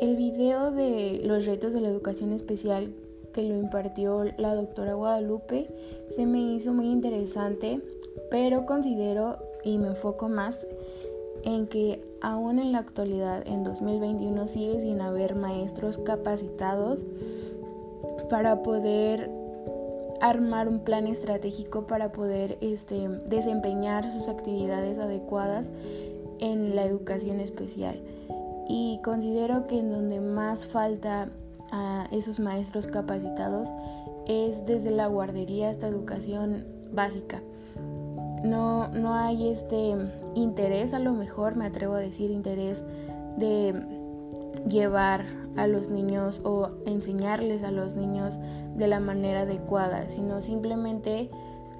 El video de los retos de la educación especial que lo impartió la doctora Guadalupe se me hizo muy interesante, pero considero y me enfoco más en que aún en la actualidad, en 2021, sigue sin haber maestros capacitados para poder armar un plan estratégico para poder este, desempeñar sus actividades adecuadas en la educación especial. Y considero que en donde más falta a esos maestros capacitados es desde la guardería hasta educación básica. No, no hay este interés, a lo mejor me atrevo a decir interés de llevar a los niños o enseñarles a los niños de la manera adecuada, sino simplemente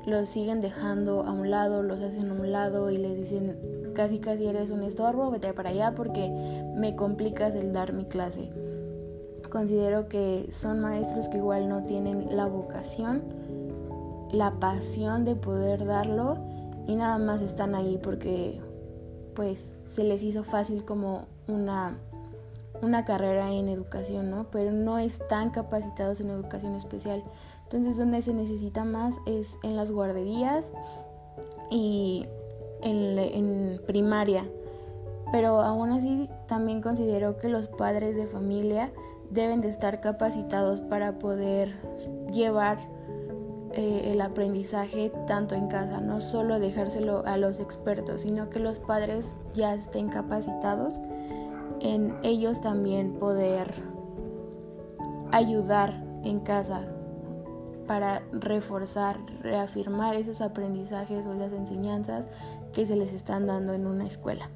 los siguen dejando a un lado, los hacen a un lado y les dicen casi casi eres un estorbo, vete para allá porque me complicas el dar mi clase. Considero que son maestros que igual no tienen la vocación, la pasión de poder darlo y nada más están ahí porque pues se les hizo fácil como una una carrera en educación, ¿no? Pero no están capacitados en educación especial. Entonces, donde se necesita más es en las guarderías y en, primaria. Pero aún así también considero que los padres de familia deben de estar capacitados para poder llevar eh, el aprendizaje tanto en casa, no solo dejárselo a los expertos, sino que los padres ya estén capacitados en ellos también poder ayudar en casa para reforzar, reafirmar esos aprendizajes o esas enseñanzas que se les están dando en una escuela.